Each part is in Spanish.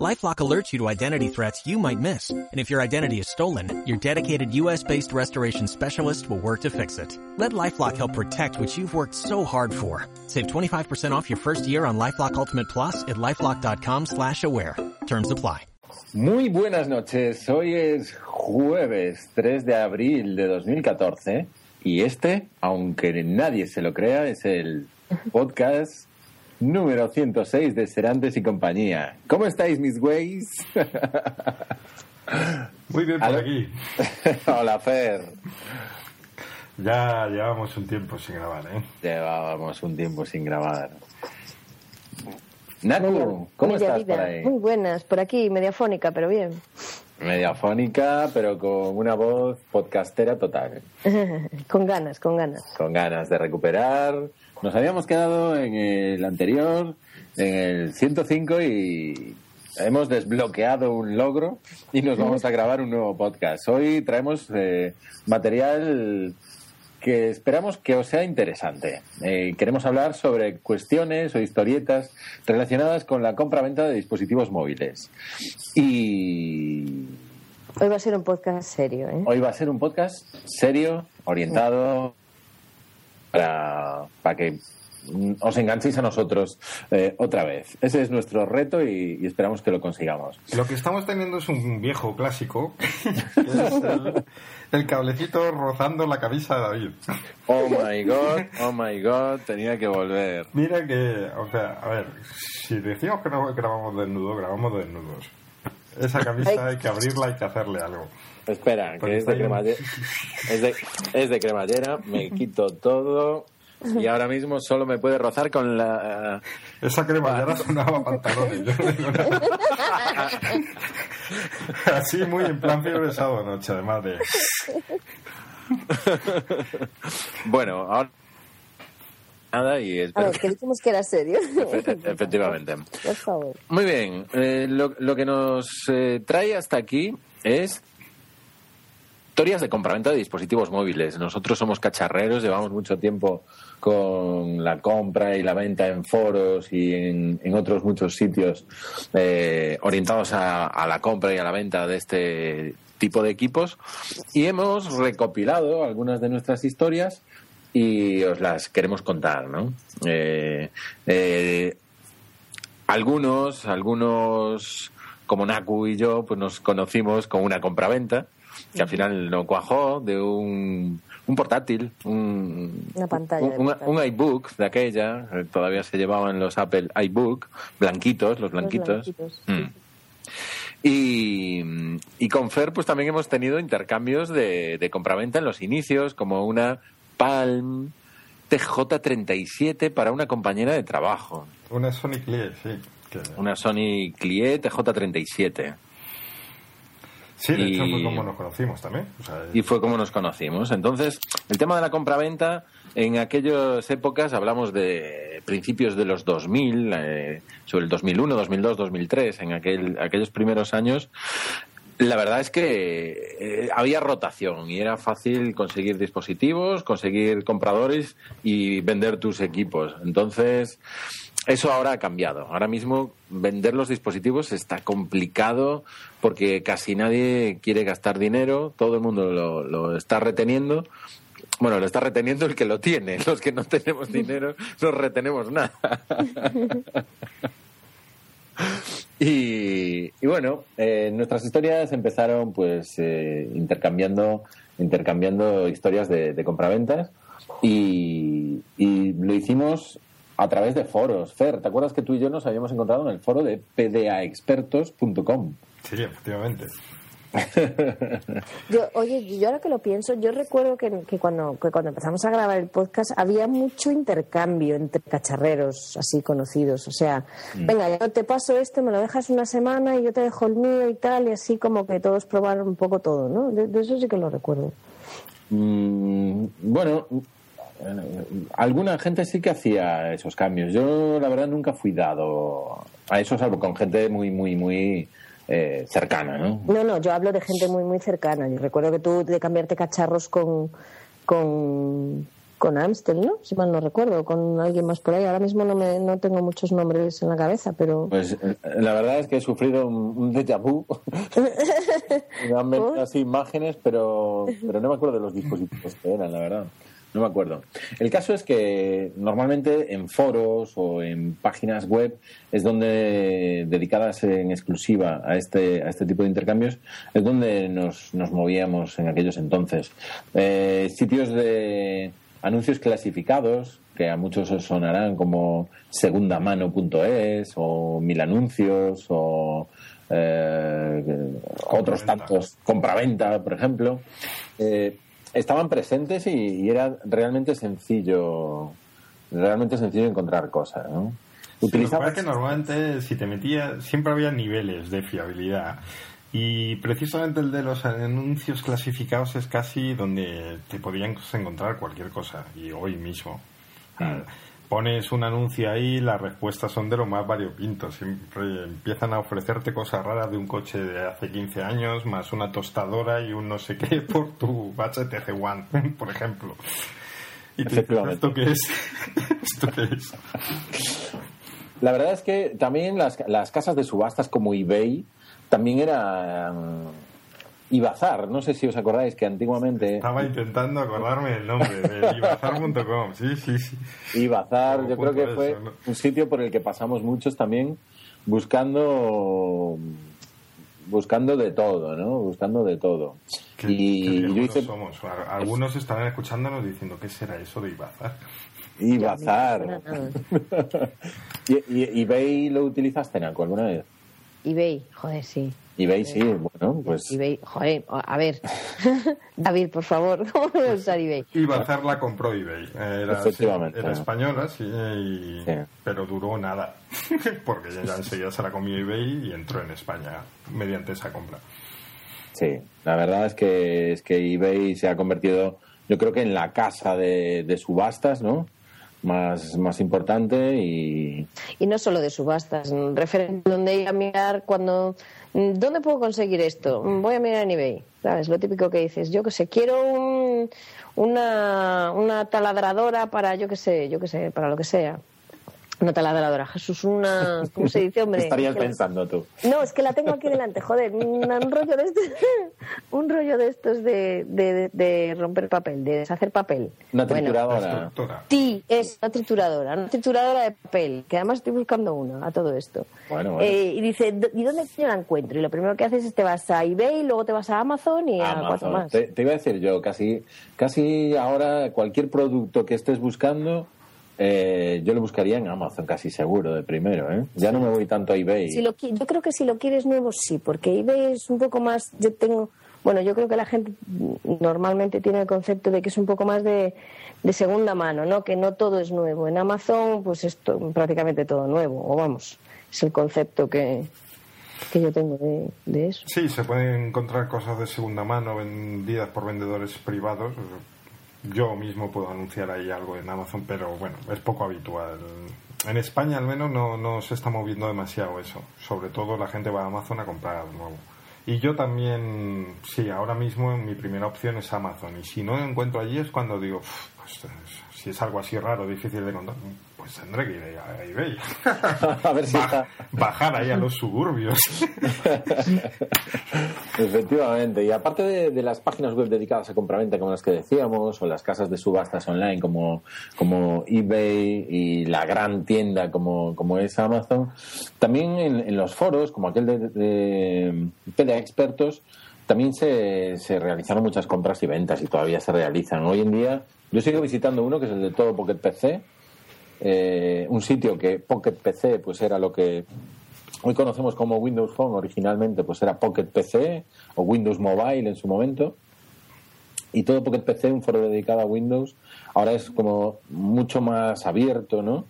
LifeLock alerts you to identity threats you might miss. And if your identity is stolen, your dedicated US-based restoration specialist will work to fix it. Let LifeLock help protect what you've worked so hard for. Save 25% off your first year on LifeLock Ultimate Plus at LifeLock.com slash aware. Terms apply. Muy buenas noches. Hoy es jueves 3 de abril de 2014 y este, aunque nadie se lo crea, es el podcast número 106 de Serantes y compañía. ¿Cómo estáis, mis güeyes? Muy bien por aquí. Hola, Fer. Ya llevamos un tiempo sin grabar, ¿eh? Llevábamos un tiempo sin grabar. Natu, ¿cómo Media estás vida. por ahí? Muy buenas, por aquí, mediafónica, pero bien. Mediafónica, pero con una voz podcastera total. con ganas, con ganas. Con ganas de recuperar. Nos habíamos quedado en el anterior, en el 105, y hemos desbloqueado un logro y nos vamos a grabar un nuevo podcast. Hoy traemos eh, material que esperamos que os sea interesante. Eh, queremos hablar sobre cuestiones o historietas relacionadas con la compra-venta de dispositivos móviles. Y Hoy va a ser un podcast serio, ¿eh? hoy va a ser un podcast serio, orientado para, para que os enganchéis a nosotros eh, otra vez. Ese es nuestro reto y, y esperamos que lo consigamos. Lo que estamos teniendo es un viejo clásico, que es el, el cablecito rozando la camisa de David. Oh my god, oh my god, tenía que volver. Mira que, o sea, a ver, si decimos que no grabamos desnudo, grabamos desnudos. Esa camisa hay que abrirla, hay que hacerle algo. Espera, Porque que es de, cremallera, es, de, es de cremallera, me quito todo y ahora mismo solo me puede rozar con la... Esa cremallera sonaba pantalones. Así muy en plan fiebre de sábado noche, además de... Bueno, ahora... Nada y A espero ver, que dijimos que era serio. Efe- Efectivamente. Por favor. Muy bien, eh, lo, lo que nos eh, trae hasta aquí es historias de compraventa de dispositivos móviles. Nosotros somos cacharreros, llevamos mucho tiempo con la compra y la venta en foros y en, otros muchos sitios eh, orientados a, a la compra y a la venta de este tipo de equipos y hemos recopilado algunas de nuestras historias y os las queremos contar, ¿no? Eh, eh, algunos, algunos como Naku y yo, pues nos conocimos con una compraventa que al final no cuajó de un, un portátil, un, Una pantalla de un, un- portátil. un iBook de aquella, eh, todavía se llevaban los Apple iBook, blanquitos, los blanquitos. blanquitos, Mm. Y, y con Fer, pues también hemos tenido intercambios de, de compraventa en los inicios, como una Palm TJ37 para una compañera de trabajo. Una Sonic Lee, sí. que- Una Sony Clié TJ37. Sí, de hecho y- fue como nos conocimos también. O sea, Y fue como nos conocimos. Entonces, el tema de la compraventa, en aquellas épocas, hablamos de principios de los 2000, eh, sobre el 2001, 2002, 2003, en aquel, aquellos primeros años, la verdad es que eh, había rotación y era fácil conseguir dispositivos, conseguir compradores y vender tus equipos. Entonces, eso ahora ha cambiado. Ahora mismo vender los dispositivos está complicado porque casi nadie quiere gastar dinero, todo el mundo lo, está reteniendo. Bueno, lo está reteniendo el que lo tiene. Los que no tenemos dinero no retenemos nada. Y, y bueno, eh, nuestras historias empezaron pues eh, intercambiando, intercambiando historias de, de compraventas y, y lo hicimos a través de foros. Fer, ¿te acuerdas que tú y yo nos habíamos encontrado en el foro de pdaexpertos.com? sí, efectivamente. Yo, oye, yo ahora que lo pienso, yo recuerdo que, que cuando, que cuando empezamos a grabar el podcast había mucho intercambio entre cacharreros así conocidos. O sea, venga, yo te paso este, me lo dejas una semana y yo te dejo el mío y tal, y así como que todos probaron un poco todo, ¿no? De, de eso sí que lo recuerdo. Mm, bueno, eh, alguna gente sí que hacía esos cambios. Yo, la verdad, nunca fui dado a eso, salvo con gente muy, muy, muy eh, cercana, ¿no? No, no, yo hablo de gente muy, muy cercana. Yo recuerdo que tú de cambiarte cacharros con, con, con Amstel, ¿no? Si mal no recuerdo, con alguien más por ahí. Ahora mismo no, me, no tengo muchos nombres en la cabeza, pero... Pues eh, la verdad es que he sufrido un, un déjà vu. me han venido así imágenes, pero, pero no me acuerdo de los dispositivos que eran, la verdad. No me acuerdo. El caso es que normalmente en foros o en páginas web es donde, dedicadas en exclusiva a este, a este tipo de intercambios, es donde nos, nos movíamos en aquellos entonces. Eh, sitios de anuncios clasificados, que a muchos os sonarán como segundamano.es o mil anuncios o eh, otros tantos, compraventa, por ejemplo. Eh, estaban presentes y, y, era realmente sencillo, realmente sencillo encontrar cosas, ¿no? Utilizaba... que normalmente si te metías, siempre había niveles de fiabilidad. Y precisamente el de los anuncios clasificados es casi donde te podían encontrar cualquier cosa. Y hoy mismo. Mm. Pones un anuncio ahí, las respuestas son de lo más variopinto. Siempre empiezan a ofrecerte cosas raras de un coche de hace 15 años, más una tostadora y un no sé qué por tu HTC One, por ejemplo. Y te dices, ¿esto qué es? ¿Esto qué es? La verdad es que también las, las casas de subastas como eBay también eran Ibazar, no sé si os acordáis que antiguamente... Estaba intentando acordarme el nombre, de ibazar.com, sí, sí, sí. Ibazar, yo creo que fue un sitio por el que pasamos muchos también buscando buscando de todo, ¿no? Buscando de todo. y yo hice... somos. Algunos estarán escuchándonos diciendo, ¿qué será eso de Ibazar? Ibazar. ¿Y, y, eBay lo utilizaste, Naco, alguna vez? eBay, joder, sí eBay sí, bueno, pues... eBay, joder, a ver, David, por favor, ¿cómo voy a usar eBay? Iba la compró eBay, era, Efectivamente. era española, sí, pero duró nada, porque ya enseguida se la comió eBay y entró en España mediante esa compra. Sí, la verdad es que, es que eBay se ha convertido, yo creo que en la casa de, de subastas, ¿no? Más, más importante y... Y no solo de subastas, referente donde ir a mirar cuando... ¿Dónde puedo conseguir esto? Voy a mirar en eBay, ¿sabes? Lo típico que dices, yo que sé, quiero un, una, una taladradora para, yo que sé, yo que sé, para lo que sea. Una taladradora, Jesús, una. ¿Cómo se dice, hombre? estarías pensando tú? No, es que la tengo aquí delante, joder. Un, rollo de estos, un rollo de estos de, de, romper papel, de deshacer papel. Una trituradora. sí, es una trituradora, una trituradora de papel, que además estoy buscando una a todo esto. Bueno, eh, y dice, ¿y dónde yo la encuentro? Y lo primero que haces es te vas a eBay, luego te vas a Amazon y a cuatro más. Te, te, iba a decir yo, casi, casi ahora cualquier producto que estés buscando eh, yo lo buscaría en Amazon casi seguro de primero, ¿eh? Ya no me voy tanto a eBay. Si lo, yo creo que si lo quieres nuevo sí, porque eBay es un poco más, yo tengo, bueno, yo creo que la gente normalmente tiene el concepto de que es un poco más de, segunda mano, ¿no? Que no todo es nuevo. En Amazon, pues es prácticamente todo nuevo, o vamos, es el concepto que, que yo tengo de, de eso. Sí, se pueden encontrar cosas de segunda mano vendidas por vendedores privados yo mismo puedo anunciar ahí algo en Amazon, pero bueno, es poco habitual. En España al menos no, no se está moviendo demasiado eso. Sobre todo la gente va a Amazon a comprar algo nuevo. Y yo también, sí, ahora mismo mi primera opción es Amazon. Y si no encuentro allí es cuando digo, pues si es algo así raro, difícil de encontrar, pues tendré que ir a eBay. a ver si Bajar ahí a los suburbios. Efectivamente. Y aparte de, las páginas web dedicadas a compraventa como las que decíamos, o las casas de subastas online como, como eBay y la gran tienda como, como es Amazon, también en, los foros, como aquel de, de, de Expertos, también se, se realizaron muchas compras y ventas y todavía se realizan. Hoy en día yo sigo visitando uno que es el de todo Pocket PC, eh, un sitio que Pocket PC pues era lo que hoy conocemos como Windows Phone, originalmente pues era Pocket PC o Windows Mobile en su momento. Y todo Pocket PC, un foro dedicado a Windows, ahora es como mucho más abierto, ¿no?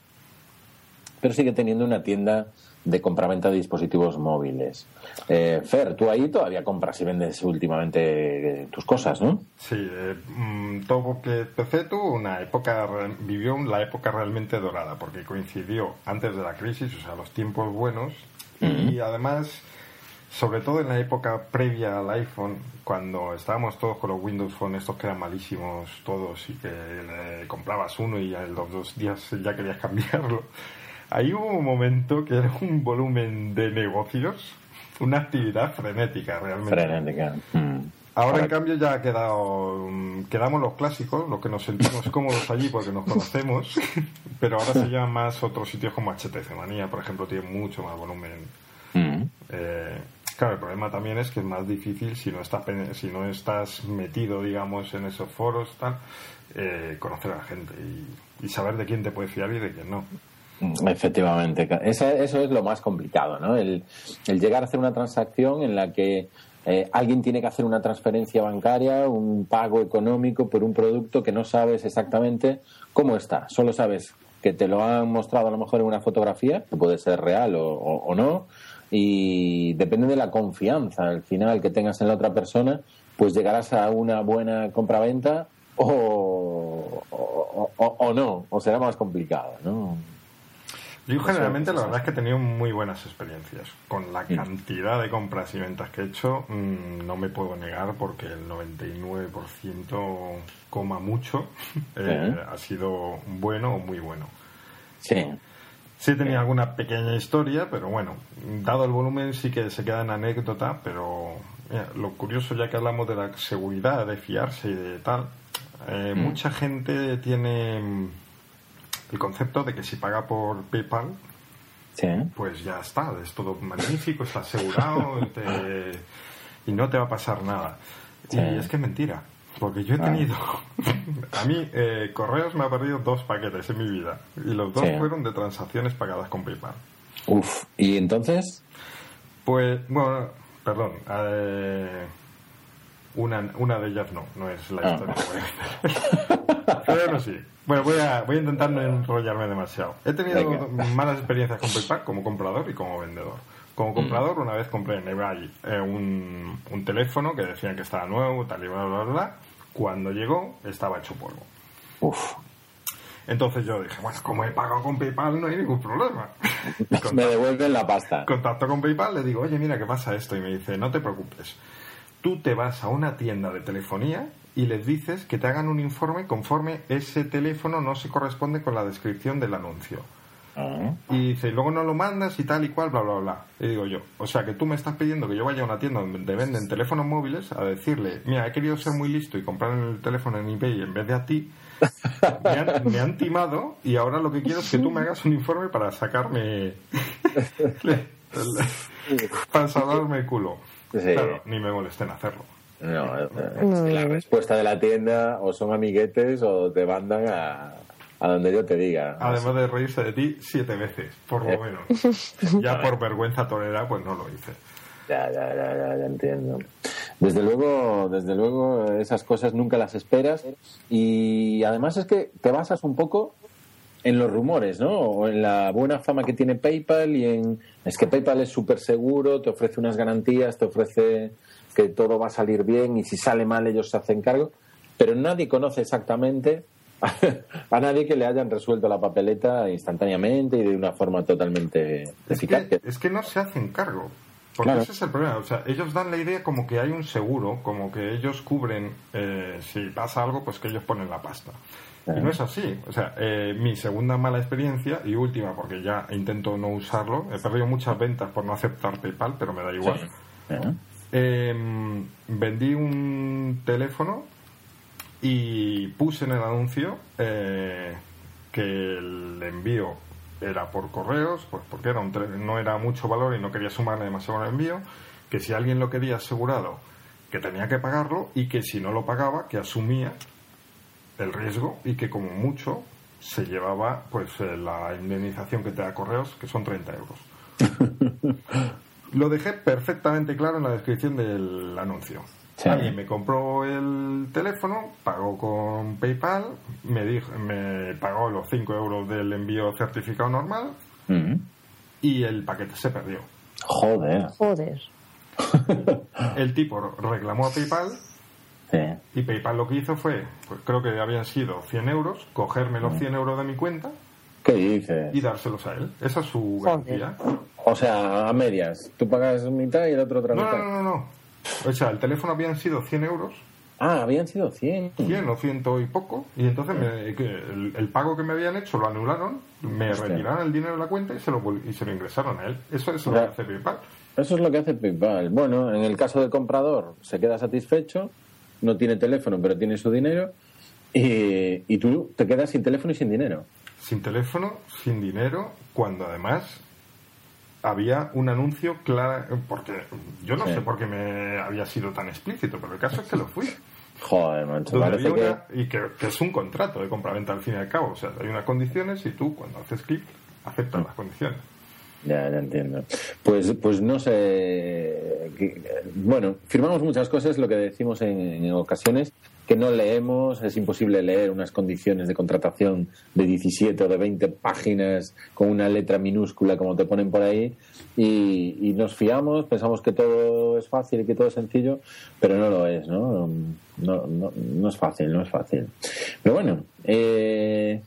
Pero sigue teniendo una tienda de compraventa de dispositivos móviles. Eh, Fer, tú ahí todavía compras y vendes últimamente eh, tus cosas, ¿no? Sí, eh, mm, todo que PC tuvo una época, vivió la época realmente dorada, porque coincidió antes de la crisis, o sea, los tiempos buenos, y además sobre todo en la época previa al iPhone, cuando estábamos todos con los Windows Phone, estos que eran malísimos todos y que eh, comprabas uno y a los dos días ya querías cambiarlo. Ahí hubo un momento que era un volumen de negocios, una actividad frenética realmente. Frenética. Mm. Ahora, en cambio, ya ha quedado, mm, quedamos los clásicos, los que nos sentimos cómodos allí porque nos conocemos, pero ahora se llaman más otros sitios como HTC Manía, por ejemplo, tiene mucho más volumen. Mm. Eh, claro, el problema también es que es más difícil si no estás, si no estás metido, digamos, en esos foros, tal, eh, conocer a la gente y, y saber de quién te puedes fiar y de quién no. Efectivamente, eso, es lo más complicado, ¿no? El, llegar a hacer una transacción en la que eh, alguien tiene que hacer una transferencia bancaria, un pago económico por un producto que no sabes exactamente cómo está. Solo sabes que te lo han mostrado a lo mejor en una fotografía, que puede ser real o, o, no, y depende de la confianza al final que tengas en la otra persona, pues llegarás a una buena compraventa o, o, o no, o será más complicado, ¿no? Yo generalmente la verdad es que he tenido muy buenas experiencias. Con la cantidad de compras y ventas que he hecho, mmm, no me puedo negar porque el 99% coma mucho eh, ha sido bueno o muy bueno. Sí. Sí tenía alguna pequeña historia, pero bueno, dado el volumen sí que se queda en anécdota, pero mira, lo curioso ya que hablamos de la seguridad, de fiarse y de tal, eh, mm. mucha gente tiene el concepto de que si paga por PayPal, sí. pues ya está, es todo magnífico, está asegurado te, y no te va a pasar nada. Sí. Y es que es mentira, porque yo he tenido, a mí eh, Correos me ha perdido dos paquetes en mi vida y los dos sí. fueron de transacciones pagadas con PayPal. Uf, ¿y entonces? Pues, bueno, perdón, eh, una, una de ellas no, no es la historia. Ah. Pero no sí. Bueno, voy a, voy a intentar no enrollarme demasiado. He tenido Venga. malas experiencias con PayPal como comprador y como vendedor. Como comprador, mm. una vez compré en eBay eh, un, un, teléfono que decían que estaba nuevo, tal y bla, bla, bla. Cuando llegó, estaba hecho polvo. Uf. Entonces yo dije, bueno, como he pagado con PayPal, no hay ningún problema. Contacto, me devuelven la pasta. Contacto con PayPal, le digo, oye, mira, ¿qué pasa esto? Y me dice, no te preocupes. Tú te vas a una tienda de telefonía y les dices que te hagan un informe conforme ese teléfono no se corresponde con la descripción del anuncio. Uh-huh. Y dice, y luego no lo mandas y tal y cual, bla, bla, bla. Y digo yo, o sea que tú me estás pidiendo que yo vaya a una tienda donde venden teléfonos móviles a decirle, mira, he querido ser muy listo y comprar el teléfono en eBay en vez de a ti. me, han, me han timado y ahora lo que quiero es que tú me hagas un informe para sacarme. para salvarme el culo. Sí. Claro, ni me molesten hacerlo. No, es que la respuesta de la tienda o son amiguetes o te mandan a, a donde yo te diga. Además de reírse de ti siete veces, por lo menos. ya por vergüenza torera, pues no lo hice. Ya, ya, ya, ya, ya entiendo. Desde luego, desde luego, esas cosas nunca las esperas y además es que te basas un poco en los rumores, ¿no? O en la buena fama que tiene PayPal y en... Es que PayPal es súper seguro, te ofrece unas garantías, te ofrece que todo va a salir bien y si sale mal ellos se hacen cargo, pero nadie conoce exactamente a nadie que le hayan resuelto la papeleta instantáneamente y de una forma totalmente es eficaz. Que, es que no se hacen cargo. Porque claro. ese es el problema. O sea, ellos dan la idea como que hay un seguro, como que ellos cubren, eh, si pasa algo, pues que ellos ponen la pasta. Y no es así. O sea, eh, mi segunda mala experiencia y última, porque ya intento no usarlo, he perdido muchas ventas por no aceptar PayPal, pero me da igual. Sí. Eh, vendí un teléfono y puse en el anuncio eh, que el envío era por correos, pues porque era un no era mucho valor y no quería sumarle demasiado al envío, que si alguien lo quería asegurado, que tenía que pagarlo y que si no lo pagaba, que asumía el riesgo y que como mucho se llevaba pues eh, la indemnización que te da correos, que son 30 euros. lo dejé perfectamente claro en la descripción del anuncio. Sí. Alguien me compró el teléfono, pagó con PayPal, me, dijo, me pagó los 5 euros del envío certificado normal mm -hmm. y el paquete se perdió. Joder. Joder. El tipo reclamó a PayPal sí. y PayPal lo que hizo fue, pues creo que habían sido 100 euros, cogerme los 100 euros de mi cuenta ¿Qué dices? y dárselos a él. Esa es su garantía. O sea, a medias. Tú pagas mitad y el otro otra No, mitad. no, no, no, no. O sea, el teléfono habían sido 100 euros, Ah, habían sido 100. 100 o 100 y poco, y entonces me- el, el pago que me habían hecho lo anularon, me Hostia. retiraron el dinero de la cuenta y se lo, y se lo ingresaron a él. Eso es lo que hace PayPal. Eso es lo que hace PayPal. Bueno, en el caso del comprador, se queda satisfecho, no tiene teléfono, pero tiene su dinero, y, y tú te quedas sin teléfono y sin dinero. Sin teléfono, sin dinero, cuando además había un anuncio claro, porque yo no Sí. sé por qué me había sido tan explícito, pero el caso es que lo fui. Joder, Donde parece que... una- y que, que es un contrato de compraventa al fin y al cabo. O sea, hay unas condiciones y tú, cuando haces clic, Mm. aceptas las condiciones. Ya, ya entiendo. Pues, pues no sé. Bueno, firmamos muchas cosas, lo que decimos en, en ocasiones, que no leemos, es imposible leer unas condiciones de contratación de 17 o de 20 páginas con una letra minúscula como te ponen por ahí y, y nos fiamos, pensamos que todo es fácil y que todo es sencillo, pero no lo es, ¿no? No, no, no es fácil, no es fácil. Pero bueno, eh,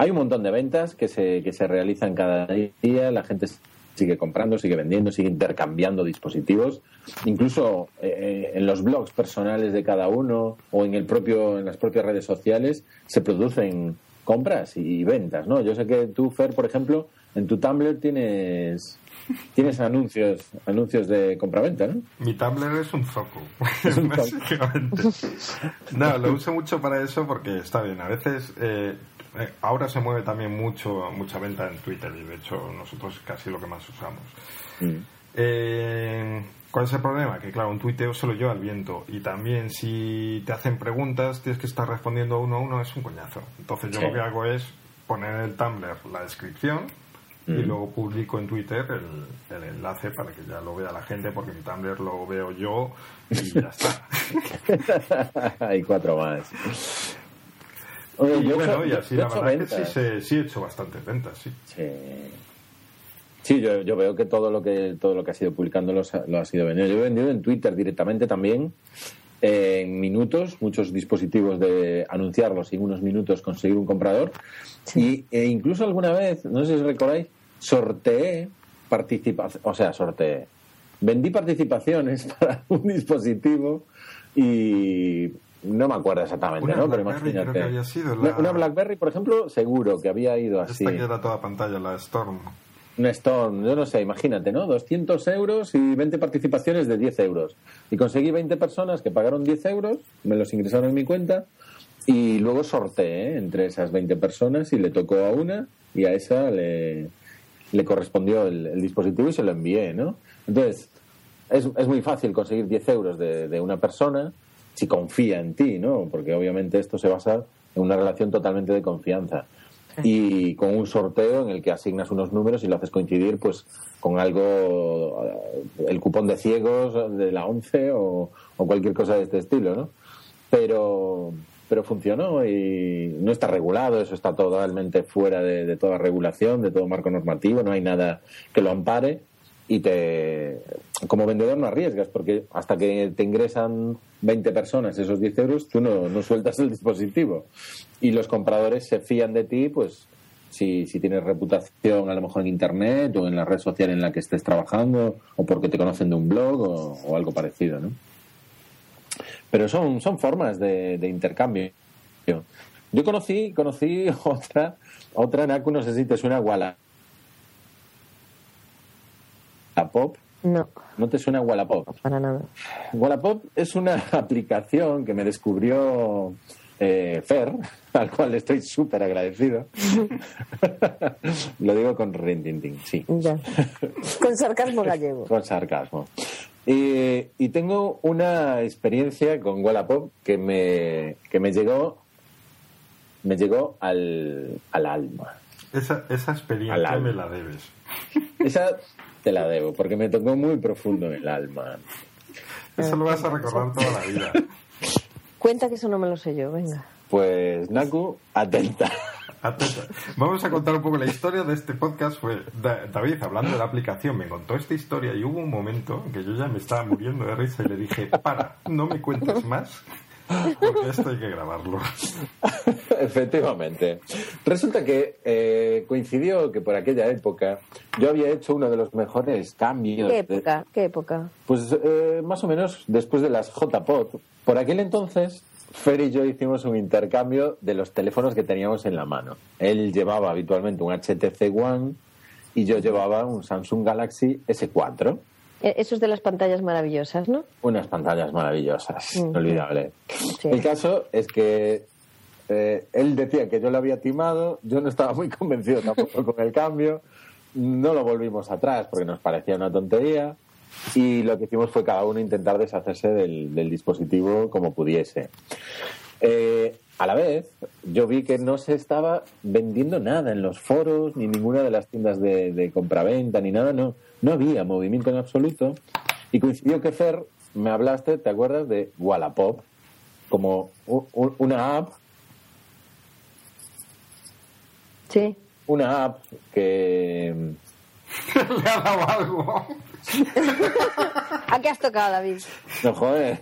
hay un montón de ventas que se, que se realizan cada día, la gente sigue comprando, sigue vendiendo, sigue intercambiando dispositivos, incluso eh, en los blogs personales de cada uno o en el propio en las propias redes sociales se producen compras y ventas, ¿no? Yo sé que tú Fer, por ejemplo, en tu Tumblr tienes tienes anuncios anuncios de compraventa, ¿no? Mi Tumblr es un zoco, básicamente. No, lo uso mucho para eso porque está bien. A veces, eh, ahora se mueve también mucho, mucha venta en Twitter y de hecho nosotros es casi lo que más usamos. Mm. Eh, ¿Cuál es el problema? Que claro, un tuiteo se lo lleva el viento y también si te hacen preguntas tienes que estar respondiendo uno a uno, es un coñazo. Entonces yo Sí. lo que hago es poner en el Tumblr la descripción y Mm. luego publico en Twitter el, el enlace para que ya lo vea la gente porque mi Tumblr lo veo yo y ya está. Hay cuatro más. Oye, y yo he bueno, hecho- y yo- así yo he la verdad es que sí, se- sí he hecho bastantes ventas, sí. Sí, Sí, yo, yo veo que todo lo que todo lo que ha sido publicando lo, ha- lo ha sido vendido. Yo he vendido en Twitter directamente también eh, en minutos, muchos dispositivos de anunciarlos y en unos minutos conseguir un comprador. Y e incluso alguna vez, no sé si os recordáis, sorteé participación, o sea, sorteé. Vendí participaciones para un dispositivo y no me acuerdo exactamente, Una ¿no? Pero creo imagínate. que había sido la- Una- una BlackBerry, por ejemplo, seguro que había ido así. Esta que era toda pantalla, la Storm. Un Storm, yo no sé, imagínate, ¿no? 200 euros y 20 participaciones de 10 euros. Y conseguí 20 personas que pagaron 10 euros, me los ingresaron en mi cuenta y luego sorteé ¿eh? entre esas 20 personas y le tocó a una y a esa le, le correspondió el, el dispositivo y se lo envié, ¿no? Entonces, es, es muy fácil conseguir 10 euros de, de una persona si confía en ti, ¿no? Porque obviamente esto se basa en una relación totalmente de confianza. Y con un sorteo en el que asignas unos números y lo haces coincidir pues con algo, eh, el cupón de ciegos de la 11 o, o cualquier cosa de este estilo, ¿no? Pero, pero funcionó y no está regulado, eso está totalmente fuera de, de toda regulación, de todo marco normativo, no hay nada que lo ampare y te como vendedor no arriesgas porque hasta que te ingresan 20 personas esos 10 euros tú no, no sueltas el dispositivo y los compradores se fían de ti pues si, si tienes reputación a lo mejor en internet o en la red social en la que estés trabajando o porque te conocen de un blog o, algo parecido ¿no? pero son, son formas de, intercambio yo conocí conocí otra otra Naku no sé si te suena Walla Wallapop No, ¿No te suena Wallapop? para nada. Wallapop es una aplicación que me descubrió eh, Fer, al cual estoy súper agradecido. Lo digo con rintintín, sí, Ya. Con sarcasmo gallego. con sarcasmo. Y, y tengo una experiencia con Wallapop que me, que me llegó me llegó al, al alma. Esa, esa Al experiencia alma. me la debes. Esa te la debo, porque me tocó muy profundo en el alma. Eso lo vas a recordar toda la vida. Cuenta que eso no me lo sé yo, venga. Pues, Naku, atenta. Atenta. Vamos a contar un poco la historia de este podcast. Fue Da- David, hablando de la aplicación, me contó esta historia y hubo un momento en que yo ya me estaba muriendo de risa y le dije, para, no me cuentes más, porque esto hay que grabarlo. Efectivamente. Resulta que eh, coincidió que por aquella época yo había hecho uno de los mejores cambios. ¿Qué de- época? ¿Qué época? pues eh, más o menos después de las JPOT. Por aquel entonces, Fer y yo hicimos un intercambio de los teléfonos que teníamos en la mano. Él llevaba habitualmente un HTC One y yo llevaba un Samsung Galaxy S4. Eh, Esos de las pantallas maravillosas, ¿no? Unas pantallas maravillosas, Mm. inolvidable. Sí. El caso es que eh, él decía que yo lo había timado, yo no estaba muy convencido tampoco con el cambio, no lo volvimos atrás porque nos parecía una tontería y lo que hicimos fue cada uno intentar deshacerse del, del dispositivo como pudiese. Eh, a la vez, yo vi que no se estaba vendiendo nada en los foros, ni ninguna de las tiendas de, de compraventa, ni nada, no, no había movimiento en absoluto. Y coincidió que Fer, me hablaste, ¿te acuerdas de Wallapop? Como una app, Sí. una app que Le ha dado algo. ¿A qué has tocado, David? no joder,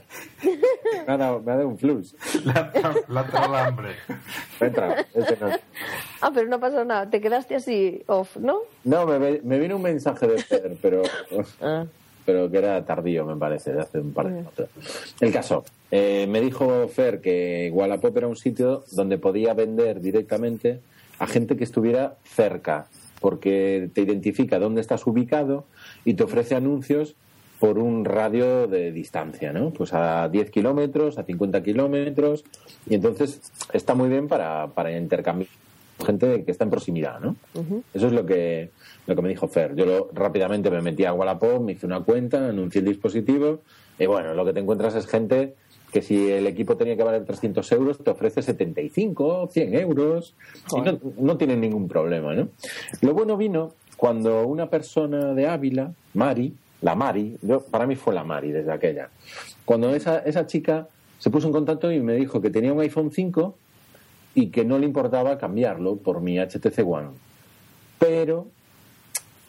me ha dado, me ha dado un flux. Le ha dado hambre. Entra, este no. Ah, pero no pasó nada. Te quedaste así off, ¿no? No, me, me vino un mensaje de Fer, pero Ah. pero que era tardío, me parece, de hace un par de minutos. El caso, eh, me dijo Fer que Wallapop era un sitio donde podía vender directamente a gente que estuviera cerca, porque te identifica dónde estás ubicado y te ofrece anuncios por un radio de distancia, ¿no? Pues a 10 kilómetros, a 50 kilómetros, y entonces está muy bien para, para intercambiar gente que está en proximidad, ¿no? Eso es lo que, lo que me dijo Fer. Yo lo- rápidamente me metí a Wallapop, me hice una cuenta, anuncié el dispositivo, y bueno, lo que te encuentras es gente que si el equipo tenía que valer 300 euros, te ofrece 75, 100 euros, y no, no tienen ningún problema, ¿no? Lo bueno vino cuando una persona de Ávila, Mari, la Mari, yo, para mí fue la Mari desde aquella, cuando esa, esa chica se puso en contacto y me dijo que tenía un iPhone 5 y que no le importaba cambiarlo por mi HTC One, pero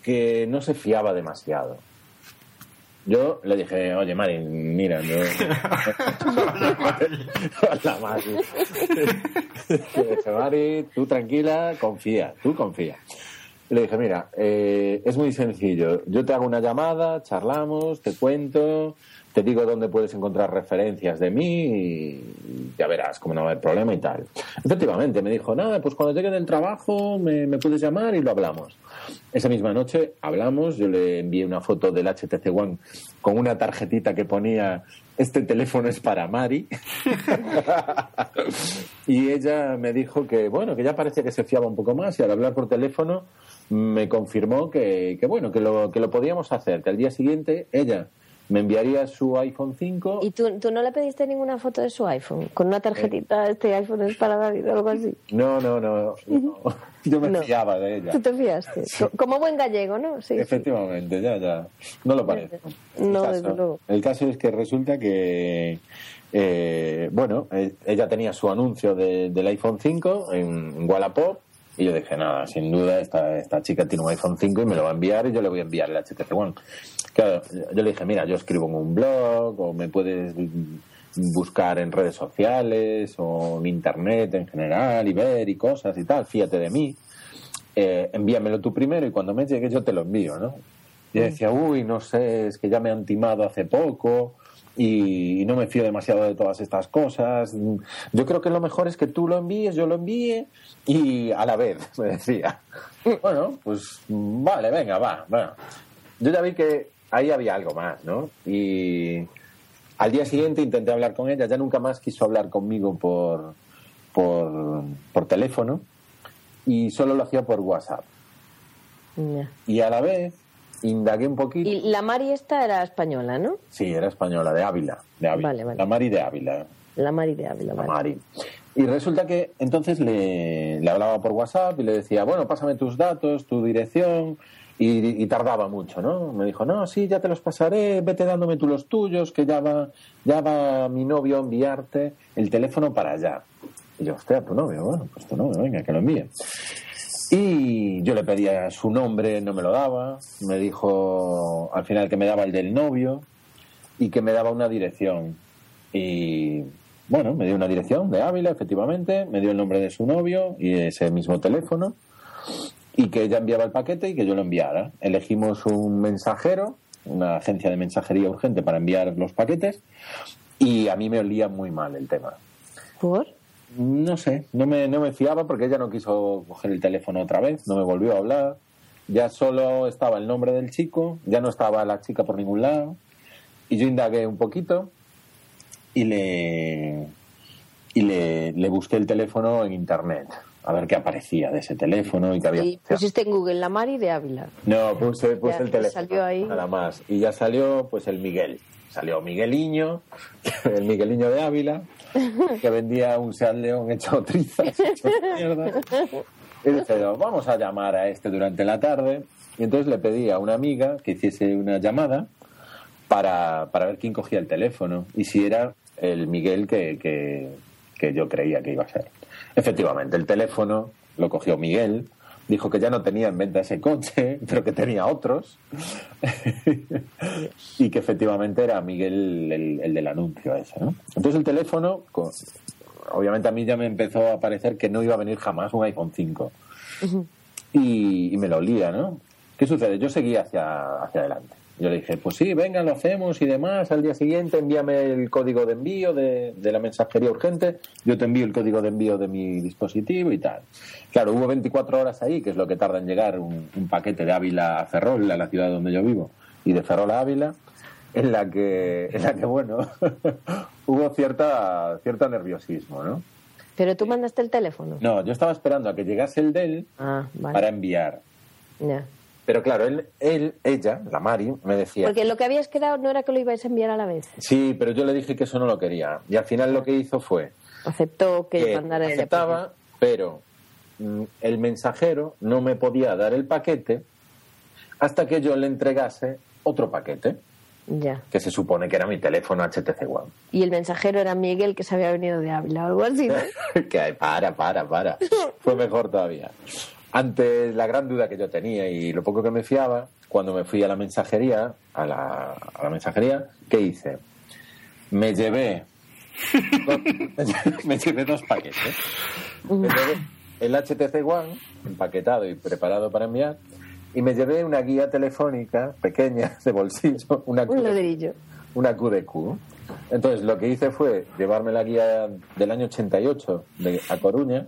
que no se fiaba demasiado. Yo le dije, oye, Mari, mira, no... Hola, Mari. Le dije, Mari, tú tranquila, confía, tú confía. Y le dije, mira, eh, es muy sencillo. Yo te hago una llamada, charlamos, te cuento, te digo dónde puedes encontrar referencias de mí y ya verás cómo no va a haber problema y tal. Efectivamente, me dijo, nada, pues cuando llegue del trabajo me, me puedes llamar y lo hablamos. Esa misma noche hablamos, yo le envié una foto del HTC One con una tarjetita que ponía este teléfono es para Mari. y ella me dijo que, bueno, que ya parece que se fiaba un poco más y al hablar por teléfono me confirmó que, que bueno, que lo, que lo podíamos hacer, que al día siguiente ella me enviaría su iPhone 5. ¿Y tú, tú no le pediste ninguna foto de su iPhone? Con una tarjetita, este iPhone es para David o algo así. No, no, no, no. Yo me No. fiaba de ella. Tú te fiaste. Co- Como buen gallego, ¿no? Sí. sí. Efectivamente, ya, ya. No lo parece. No, el, desde caso, luego. el caso es que resulta que, eh, bueno, eh, ella tenía su anuncio de- del iPhone 5 en, en Wallapop y yo dije, nada, sin duda, esta, esta chica tiene un iPhone 5 y me lo va a enviar y yo le voy a enviar el HTC One. Claro, yo le dije, mira, yo escribo en un blog o me puedes buscar en redes sociales o en internet en general y ver y cosas y tal, fíjate de mí eh, envíamelo tú primero y cuando me llegue yo te lo envío, ¿no? Y yo decía, uy, no sé, es que ya me han timado hace poco y no me fío demasiado de todas estas cosas. Yo creo que lo mejor es que tú lo envíes, yo lo envíe y a la vez, me decía. Bueno, pues vale, venga, va. Bueno, yo ya vi que ahí había algo más, ¿no? Y al día siguiente intenté hablar con ella, ya nunca más quiso hablar conmigo por, por, por teléfono y solo lo hacía por WhatsApp. Y a la vez indagué un poquito. Y la Mari esta era española, ¿no? Sí, era española, de Ávila. De Ávila. Vale, vale. La Mari de Ávila. La Mari de Ávila. La vale. Mari. Y resulta que entonces le, le hablaba por WhatsApp y le decía, bueno, pásame tus datos, tu dirección. Y, y tardaba mucho, ¿no? Me dijo, no, sí, ya te los pasaré, vete dándome tú los tuyos, que ya va, ya va mi novio a enviarte el teléfono para allá. Y yo, hostia, tu novio, bueno, pues tu novio, venga, que lo envíe. Y yo le pedía su nombre, no me lo daba. Me dijo al final que me daba el del novio y que me daba una dirección. Y bueno, me dio una dirección de Ávila, efectivamente, me dio el nombre de su novio y ese mismo teléfono y que ella enviaba el paquete y que yo lo enviara. Elegimos un mensajero, una agencia de mensajería urgente para enviar los paquetes y a mí me olía muy mal el tema. ¿Por? No sé, no me, no me fiaba porque ella no quiso coger el teléfono otra vez, no me volvió a hablar. Ya solo estaba el nombre del chico, ya no estaba la chica por ningún lado. Y yo indagué un poquito y le, y le, le busqué el teléfono en internet a ver qué aparecía de ese teléfono y que había. Y pusiste en Google la Mari de Ávila. No, puse, puse Ya, el teléfono. salió ahí. Nada más. Y ya salió pues el Miguel. Salió Migueliño, el Migueliño de Ávila, que vendía un Seat León hecho trizas, hecho mierda. Y vamos a llamar a este durante la tarde. Y entonces le pedí a una amiga que hiciese una llamada para, para ver quién cogía el teléfono y si era el Miguel que, que, que yo creía que iba a ser. Efectivamente, el teléfono lo cogió Miguel, dijo que ya no tenía en venta ese coche, pero que tenía otros, y que efectivamente era Miguel el, el del anuncio ese. ¿no? Entonces el teléfono, con- obviamente a mí ya me empezó a parecer que no iba a venir jamás un iPhone 5. y, y me lo olía, ¿no? ¿Qué sucede? Yo seguía hacia, hacia adelante. Yo le dije, pues sí, venga, lo hacemos y demás. Al día siguiente envíame el código de envío de, de la mensajería urgente. Yo te envío el código de envío de mi dispositivo y tal. Claro, hubo 24 horas ahí, que es lo que tarda en llegar un, un paquete de Ávila a Ferrol, a la ciudad donde yo vivo, y de Ferrol a Ávila, en la que, en la que bueno, hubo cierta, cierto nerviosismo, ¿no? Pero tú mandaste el teléfono. No, yo estaba esperando a que llegase el del Ah, vale. para enviar. Ya. Pero claro, él, él, ella, la Mari, me decía, Porque lo que habías quedado no era que lo ibais a enviar a la vez. sí, pero yo le dije que eso no lo quería. Y al final lo que hizo fue Aceptó que que mandara el aceptaba, pero mm, el mensajero no me podía dar el paquete hasta que yo le entregase otro paquete, Ya. que se supone que era mi teléfono HTC One. Y el mensajero era Miguel, que se había venido de Ávila o algo así. ¿no? que para, para, para. Fue mejor todavía. Ante la gran duda que yo tenía y lo poco que me fiaba, cuando me fui a la mensajería, a la, a la mensajería, ¿qué hice? Me llevé dos, me llevé dos paquetes. Me llevé el HTC One, empaquetado y preparado para enviar, y me llevé una guía telefónica pequeña de bolsillo, una Un ladrillo. una QDQ. Entonces lo que hice fue llevarme la guía del año 88 de, a Coruña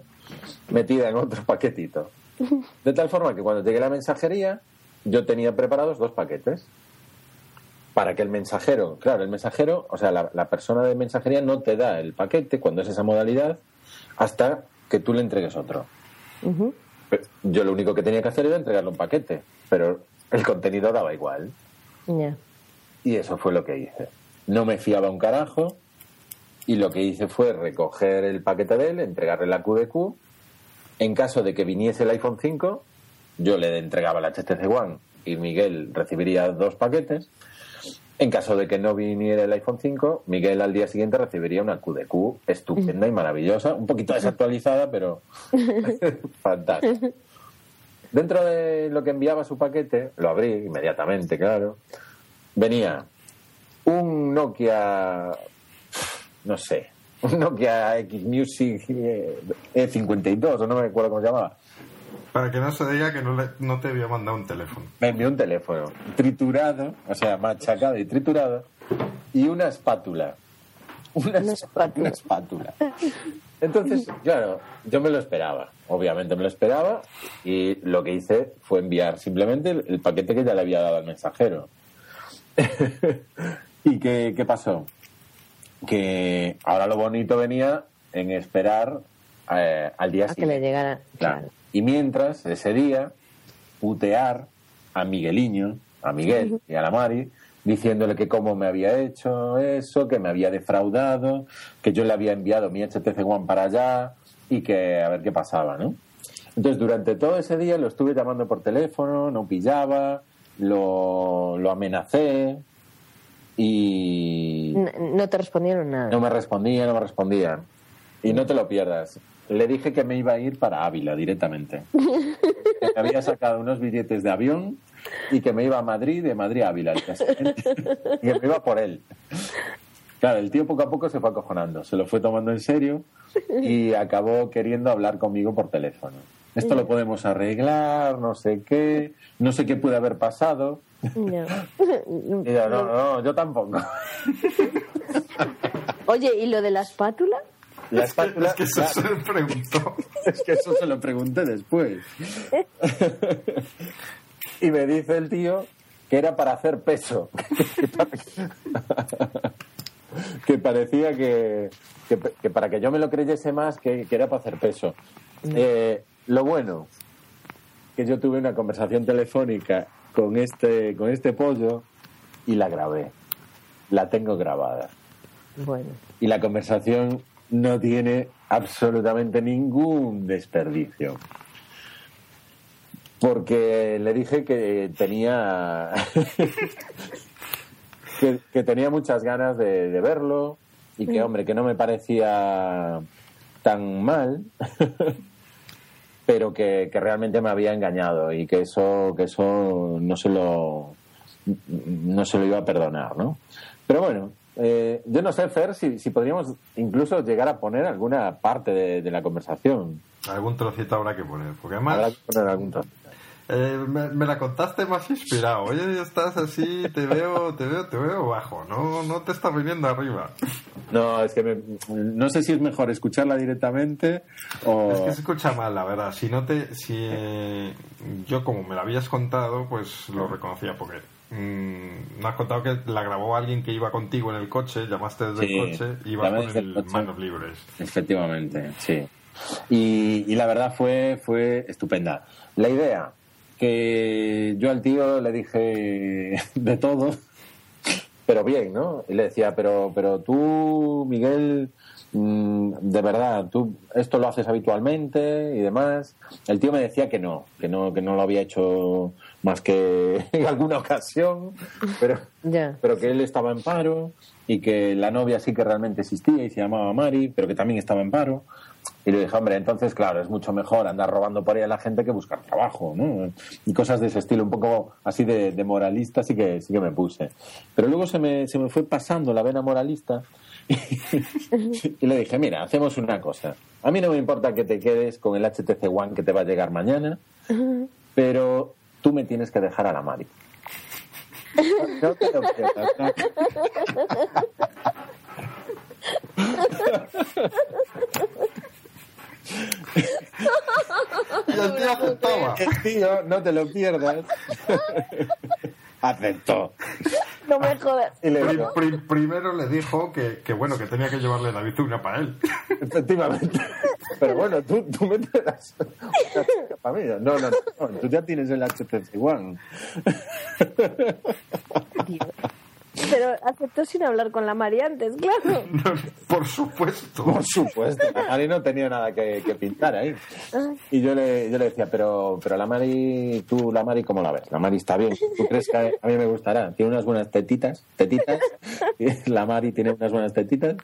metida en otro paquetito. De tal forma que cuando llegué a la mensajería yo tenía preparados dos paquetes. Para que el mensajero, claro, el mensajero, o sea, la, la persona de mensajería no te da el paquete cuando es esa modalidad hasta que tú le entregues otro. Yo lo único que tenía que hacer era entregarle un paquete, pero el contenido daba igual. Y eso fue lo que hice. No me fiaba un carajo y lo que hice fue recoger el paquete de él, entregarle la QDQ. En caso de que viniese el iPhone 5, yo le entregaba el HTC One y Miguel recibiría dos paquetes. En caso de que no viniera el iPhone 5, Miguel al día siguiente recibiría una QDQ estupenda y maravillosa, un poquito desactualizada, pero fantástica. Dentro de lo que enviaba su paquete, lo abrí inmediatamente, claro, venía un Nokia, no sé, un Nokia X Music eh, E52, o no me acuerdo cómo se llamaba. Para que no se diga que no, le- no te había mandado un teléfono. Me envió un teléfono triturado, o sea, machacado y triturado, y una espátula. Una, Una espátula. Una espátula. Entonces, claro, yo me lo esperaba, obviamente me lo esperaba, y lo que hice fue enviar simplemente el, el paquete que ya le había dado al mensajero. ¿Y qué, qué pasó? Que ahora lo bonito venía en esperar eh, al día A que le llegara. Claro. Claro. Y mientras, ese día, putear a Migueliño, a Miguel y a la Mari, diciéndole que cómo me había hecho eso, que me había defraudado, que yo le había enviado mi HTC One para allá y que a ver qué pasaba, ¿no? Entonces, durante todo ese día lo estuve llamando por teléfono, no pillaba, lo, lo amenacé y, No te respondieron nada. no me respondía, no me respondía. Y no te lo pierdas. Le dije que me iba a ir para Ávila directamente. Que me había sacado unos billetes de avión y que me iba a Madrid, de Madrid a Ávila. Y que me iba por él. Claro, el tío poco a poco se fue acojonando, se lo fue tomando en serio y acabó queriendo hablar conmigo por teléfono. Esto lo podemos arreglar, no sé qué, no sé qué puede haber pasado. No. Y yo, no, no, yo tampoco. Oye, ¿y lo de la espátula? La espátula, Es que eso se le preguntó. es que eso se lo pregunté después. y me dice el tío que era para hacer peso. que parecía que, que, que para que yo me lo creyese más, que, que era para hacer peso. Eh, lo bueno, que yo tuve una conversación telefónica con este, con este pollo y la grabé. La tengo grabada. Bueno. Y la conversación no tiene absolutamente ningún desperdicio. Porque le dije que tenía que, que tenía muchas ganas de, de verlo y que hombre que no me parecía tan mal pero que, que realmente me había engañado y que eso que eso no se lo no se lo iba a perdonar no pero bueno eh, yo no sé Fer si, si podríamos incluso llegar a poner alguna parte de, de la conversación Algún trocito habrá que poner. Porque habrá además que poner algún trozo. Eh, me, me la contaste más inspirado. Oye, estás así, te veo, te veo, te veo bajo. No, no te estás viniendo arriba. no es que me- no sé si es mejor escucharla directamente o Es que se escucha mal, la verdad. Si no te, si eh, yo como me la habías contado, pues lo reconocía porque mm, me has contado que la grabó alguien que iba contigo en el coche, llamaste desde Sí, el coche, llamé con el el coche. manos libres. Efectivamente, sí. Y, y la verdad fue, fue estupenda. La idea, que yo al tío le dije de todo, pero bien, ¿no? Y le decía, pero, pero tú, Miguel, de verdad, tú esto lo haces habitualmente y demás. El tío me decía que no, que no, que no lo había hecho más que en alguna ocasión, pero, pero que él estaba en paro y que la novia sí que realmente existía y se llamaba Mari, pero que también estaba en paro. Y le dije, hombre, entonces, claro, es mucho mejor andar robando por ahí a la gente que buscar trabajo, ¿no? Y cosas de ese estilo, un poco así de, de moralista, sí que, sí que me puse. Pero luego se me, se me fue pasando la vena moralista y le dije, mira, hacemos una cosa. A mí no me importa que te quedes con el HTC One que te va a llegar mañana, pero tú me tienes que dejar a la Mari. No te lo pierdas, no. Y el tío aceptaba. El tío, no te lo pierdas. Aceptó. No me jodas. Y le primero le dijo que, que bueno, que tenía que llevarle la una para él. efectivamente. Pero bueno, tú, tú me das para mí. No, no, no, tú ya tienes el HTC One. Pero aceptó sin hablar con la Mari antes, claro. Por supuesto. Por supuesto. La Mari no tenía nada que, que pintar ahí. Y yo le, yo le decía, pero, pero la Mari, tú la Mari, ¿cómo la ves? La Mari está bien. ¿Tú crees que a mí me gustará? Tiene unas buenas tetitas, tetitas. Y La Mari tiene unas buenas tetitas.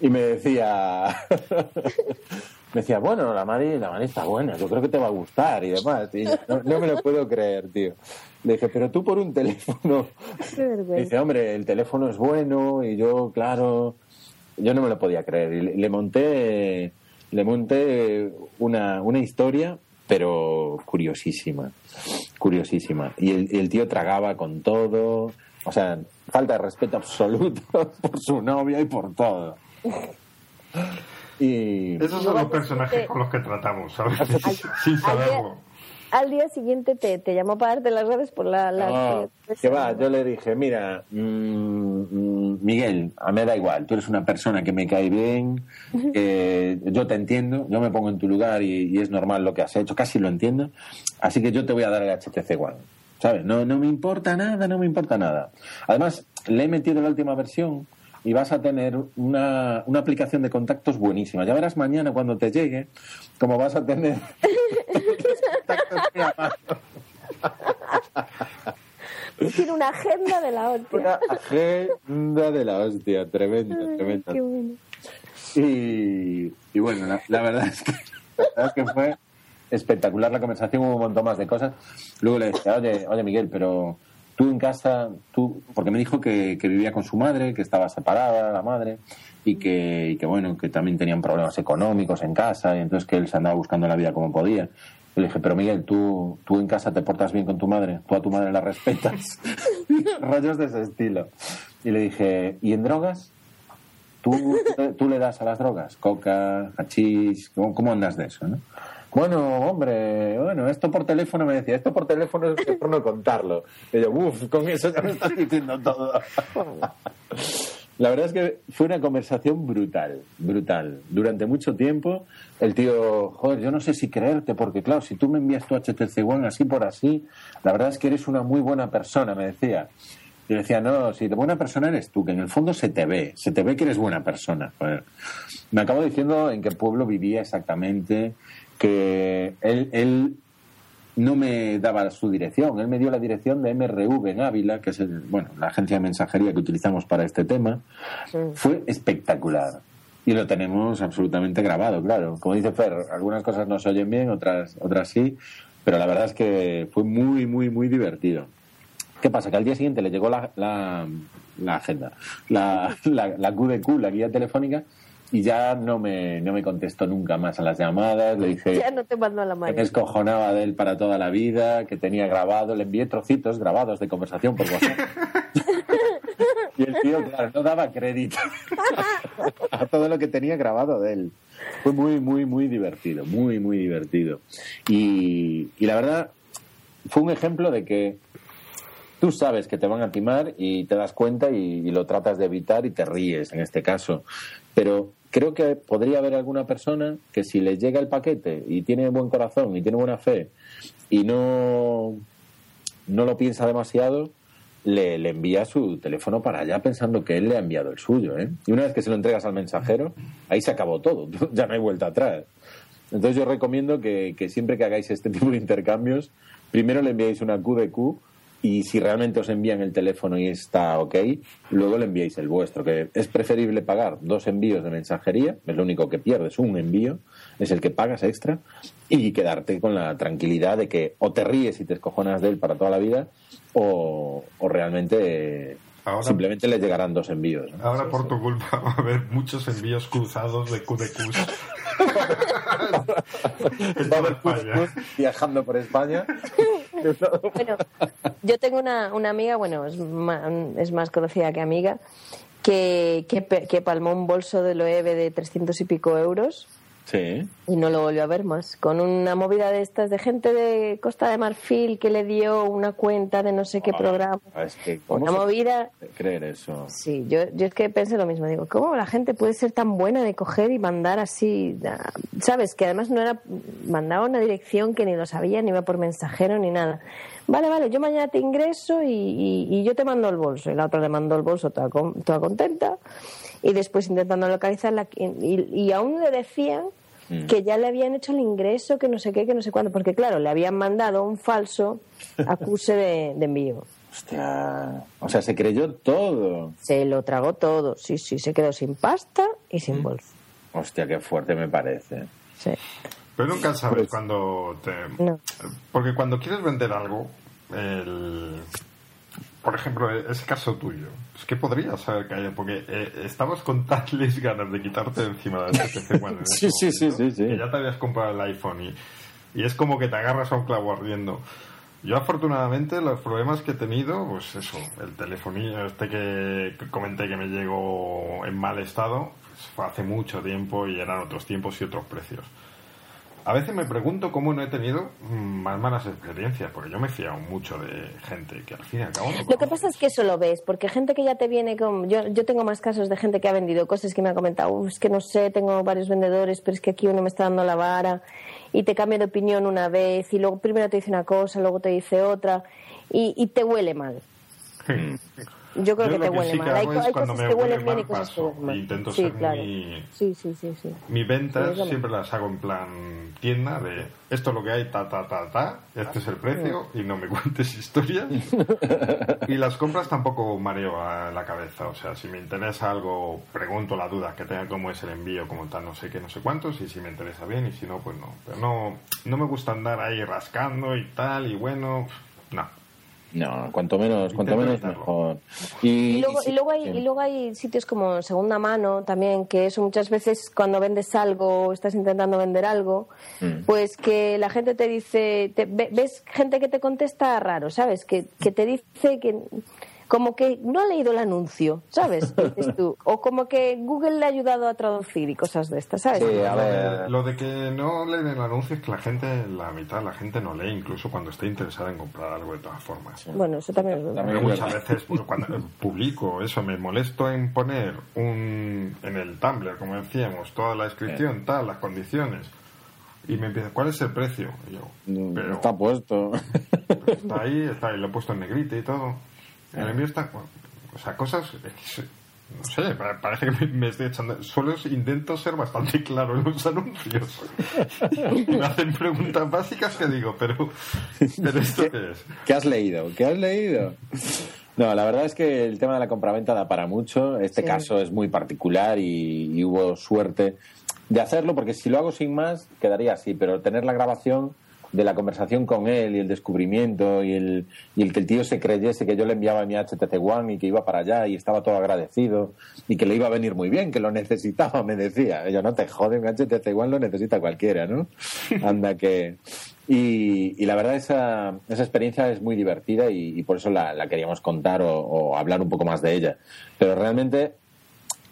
Y me decía, me decía, bueno, la Mari, la Mari está buena, yo creo que te va a gustar y demás. Y no, no me lo puedo creer, tío. Le dije, pero tú por un teléfono. Qué vergüenza. Dice, hombre, el teléfono es bueno y yo, claro, yo no me lo podía creer. Y le, le monté, le monté una, una historia, pero curiosísima, curiosísima. Y el, y el tío tragaba con todo, o sea, falta de respeto absoluto por su novia y por todo. Y Esos son los personajes con los que tratamos, ¿sabes? Sin saberlo. Al día siguiente te, te llamó para darte las redes por la... la No, que va, yo le dije, mira, mm, mm, Miguel, a mí me da igual, tú eres una persona que me cae bien, eh, yo te entiendo, yo me pongo en tu lugar y, y es normal lo que has hecho, casi lo entiendo, así que yo te voy a dar el HTC One, ¿sabes? No, no me importa nada, no me importa nada. Además, le he metido la última versión y vas a tener una, una aplicación de contactos buenísima. Ya verás mañana cuando te llegue, como vas a tener muy. Tiene una agenda de la hostia. Una agenda de la hostia, tremenda, tremenda. Qué bueno. Y, y bueno, la, la verdad es que, la verdad es que fue espectacular la conversación, hubo un montón más de cosas. Luego le decía, oye, oye Miguel, pero tú en casa, tú, porque me dijo que, que vivía con su madre, que estaba separada la madre y que, y que, bueno, que también tenían problemas económicos en casa y entonces que él se andaba buscando la vida como podía. Y le dije, pero Miguel, ¿tú, tú en casa te portas bien con tu madre, tú a tu madre la respetas. Rollos de ese estilo. Y le dije, ¿y en drogas? ¿Tú, tú le das a las drogas? Coca, hachís, ¿cómo, cómo andas de eso? ¿no? Bueno, hombre, bueno, esto por teléfono me decía, esto por teléfono es por no contarlo. Y yo, uff, con eso ya me estás diciendo todo. La verdad es que fue una conversación brutal, brutal. Durante mucho tiempo, el tío, joder, yo no sé si creerte, porque claro, si tú me envías tu HTC One así por así, la verdad es que eres una muy buena persona, me decía. Y decía, no, si de buena persona eres tú, que en el fondo se te ve, se te ve que eres buena persona. Me acabo diciendo en qué pueblo vivía exactamente, que él, él no me daba su dirección, él me dio la dirección de MRV en Ávila, que es el, bueno, la agencia de mensajería que utilizamos para este tema. Sí. Fue espectacular. Y lo tenemos absolutamente grabado, claro. Como dice Fer, algunas cosas no se oyen bien, otras, otras sí, pero la verdad es que fue muy, muy, muy divertido. ¿Qué pasa? Que al día siguiente le llegó la, la, la agenda, la, la, la QDQ, la guía telefónica, y ya no me, no me contestó nunca más a las llamadas. Le dije Ya no te mando a la que mano. me escojonaba de él para toda la vida, que tenía grabado, le envié trocitos grabados de conversación por WhatsApp. y el tío, claro, no daba crédito a todo lo que tenía grabado de él. Fue muy, muy, muy divertido, muy, muy divertido. Y, y la verdad, fue un ejemplo de que tú sabes que te van a timar y te das cuenta y, y lo tratas de evitar y te ríes en este caso. Pero creo que podría haber alguna persona que si le llega el paquete y tiene buen corazón y tiene buena fe y no, no lo piensa demasiado, le, le envía su teléfono para allá pensando que él le ha enviado el suyo. ¿eh? Y una vez que se lo entregas al mensajero, ahí se acabó todo, ya no hay vuelta atrás. Entonces yo recomiendo que, que siempre que hagáis este tipo de intercambios, primero le enviáis una QDQ y si realmente os envían el teléfono y está ok, luego le enviáis el vuestro, que es preferible pagar dos envíos de mensajería, es lo único que pierdes, un envío, es el que pagas extra, y quedarte con la tranquilidad de que o te ríes y te escojonas de él para toda la vida, o, o realmente Ahora- simplemente le llegarán dos envíos. ¿no? Ahora por tu culpa va a haber muchos envíos cruzados de QDQs. en Va a toda haber viajando por España. Bueno, yo tengo una, una amiga, bueno, es más, es más conocida que amiga, que, que, que palmó un bolso de Loewe de 300 y pico euros Sí. y no lo volvió a ver más. Con una movida de estas de gente de Costa de Marfil que le dio una cuenta de no sé qué programa. Es que, ¿cómo Una se movida. creer eso? Sí, yo, yo es que pensé lo mismo. Digo, ¿cómo la gente puede ser tan buena de coger y mandar así? ah, ¿Sabes? Que además no era. Mandaba una dirección que ni lo sabía, ni iba por mensajero, ni nada. Vale, vale, yo mañana te ingreso y, y- y yo te mando el bolso. Y la otra le mandó el bolso toda, toda contenta. Y después intentando localizarla. Y, y aún le decían Mm. que ya le habían hecho el ingreso, que no sé qué, que no sé cuándo. Porque claro, le habían mandado un falso acuse de- de envío. Hostia. O sea, se creyó todo. Se lo tragó todo, sí, sí, se quedó sin pasta y sin bolso. Hostia, qué fuerte me parece. Sí. Pero nunca sabes Pues- cuando te... No. Porque cuando quieres vender algo, el... por ejemplo, ese caso tuyo, es que podrías haber caído, porque eh, estabas con tales ganas de quitarte de encima del HTC One en Sí, sí, sí, sí, sí. que ya te habías comprado el iPhone y, y es como que te agarras a un clavo ardiendo. Yo afortunadamente los problemas que he tenido, pues eso, el telefonillo este que, que comenté que me llegó en mal estado, pues fue hace mucho tiempo y eran otros tiempos y otros precios. A veces me pregunto cómo no he tenido mm, más malas experiencias, porque yo me he fiado mucho de gente que al fin y al cabo no Lo que pasa es que eso lo ves, porque gente que ya te viene con... Yo, yo tengo más casos de gente que ha vendido cosas que me ha comentado, "Uf, es que no sé, tengo varios vendedores, pero es que aquí uno me está dando la vara y te cambia de opinión una vez y luego primero te dice una cosa, luego te dice otra y, y te huele mal. Yo creo Yo que te que huele sí que mal. Hay, hay cosas me que huelen huele bien y cosas que paso. huelen mal. Intento sí, ser claro. muy- Sí, sí, sí, sí. Mis Sí, ventas siempre las hago en plan tienda de esto es lo que hay, ta, ta, ta, ta, este es el precio y no me cuentes historias. y las compras tampoco mareo a la cabeza, o sea, si me interesa algo, pregunto la duda que tenga cómo es el envío, como tal, no sé qué, no sé cuántos, y si me interesa bien y si no, pues no. Pero no, no me gusta andar ahí rascando y tal, y bueno, no. No, cuanto menos, cuanto menos mejor. Y luego, y, luego hay, y luego hay sitios como segunda mano también, que eso muchas veces cuando vendes algo o estás intentando vender algo, Mm. pues que la gente te dice, te- ve- ves gente que te contesta raro, ¿sabes? Que, que te dice que como que no ha leído el anuncio, ¿sabes? Dices tú. O como que Google le ha ayudado a traducir y cosas de estas, ¿sabes? Sí, a Lo de- ver. Lo de que no leen el anuncio es que la gente, la mitad de la gente no lee, incluso cuando esté interesada en comprar algo de todas formas. Bueno, eso también es verdad. También muchas veces pues, cuando publico eso me molesto en poner un en el Tumblr como decíamos toda la descripción tal las condiciones y me empieza ¿cuál es el precio? Y yo Mm, pero Está puesto. pero está ahí está ahí lo he puesto en negrita y todo el envío está o sea cosas que, no sé pa- parece que me, me estoy echando solo intento ser bastante claro en los anuncios me hacen preguntas básicas que digo pero pero esto qué es ¿Qué has leído? ¿Qué has leído? No, la verdad es que el tema de la compraventa da para mucho. Este Sí. caso es muy particular y, y hubo suerte de hacerlo, porque si lo hago sin más, quedaría así. Pero tener la grabación de la conversación con él y el descubrimiento y el, y el que el tío se creyese que yo le enviaba mi HTC One y que iba para allá y estaba todo agradecido y que le iba a venir muy bien, que lo necesitaba, me decía. Yo no te jode, un HTC One lo necesita cualquiera, ¿no? Anda que... Y, y la verdad esa, esa experiencia es muy divertida y, y por eso la, la queríamos contar o, o hablar un poco más de ella. Pero realmente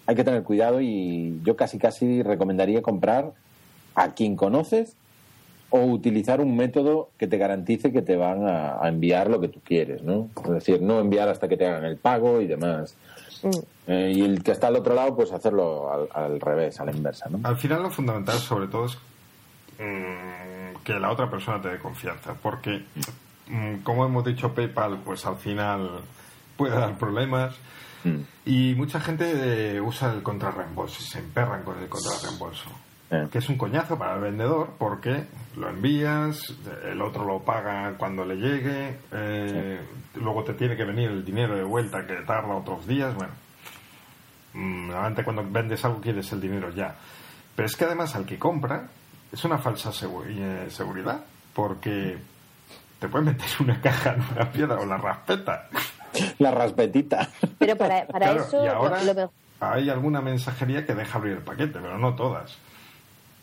hay que tener cuidado y yo casi casi recomendaría comprar a quien conoces o utilizar un método que te garantice que te van a, a enviar lo que tú quieres, ¿no? Es decir, no enviar hasta que te hagan el pago y demás. Mm. Eh, y el que está al otro lado, pues hacerlo al, al revés, a la inversa, ¿no? Al final lo fundamental sobre todo es mm, que la otra persona te dé confianza, porque mm, como hemos dicho PayPal, pues al final puede dar problemas Mm. y mucha gente eh, usa el contrarreembolso, se emperran con el contrarreembolso. Que es un coñazo para el vendedor porque lo envías, el otro lo paga cuando le llegue, eh, luego te tiene que venir el dinero de vuelta que tarda otros días. Bueno, Mm, normalmente cuando vendes algo quieres el dinero ya. Pero es que además al que compra es una falsa segu- eh, seguridad, porque te pueden meter una caja en una piedra o la raspeta. La raspetita. Pero para, para Claro, eso y ahora lo, lo mejor- hay alguna mensajería que deja abrir el paquete, pero no todas.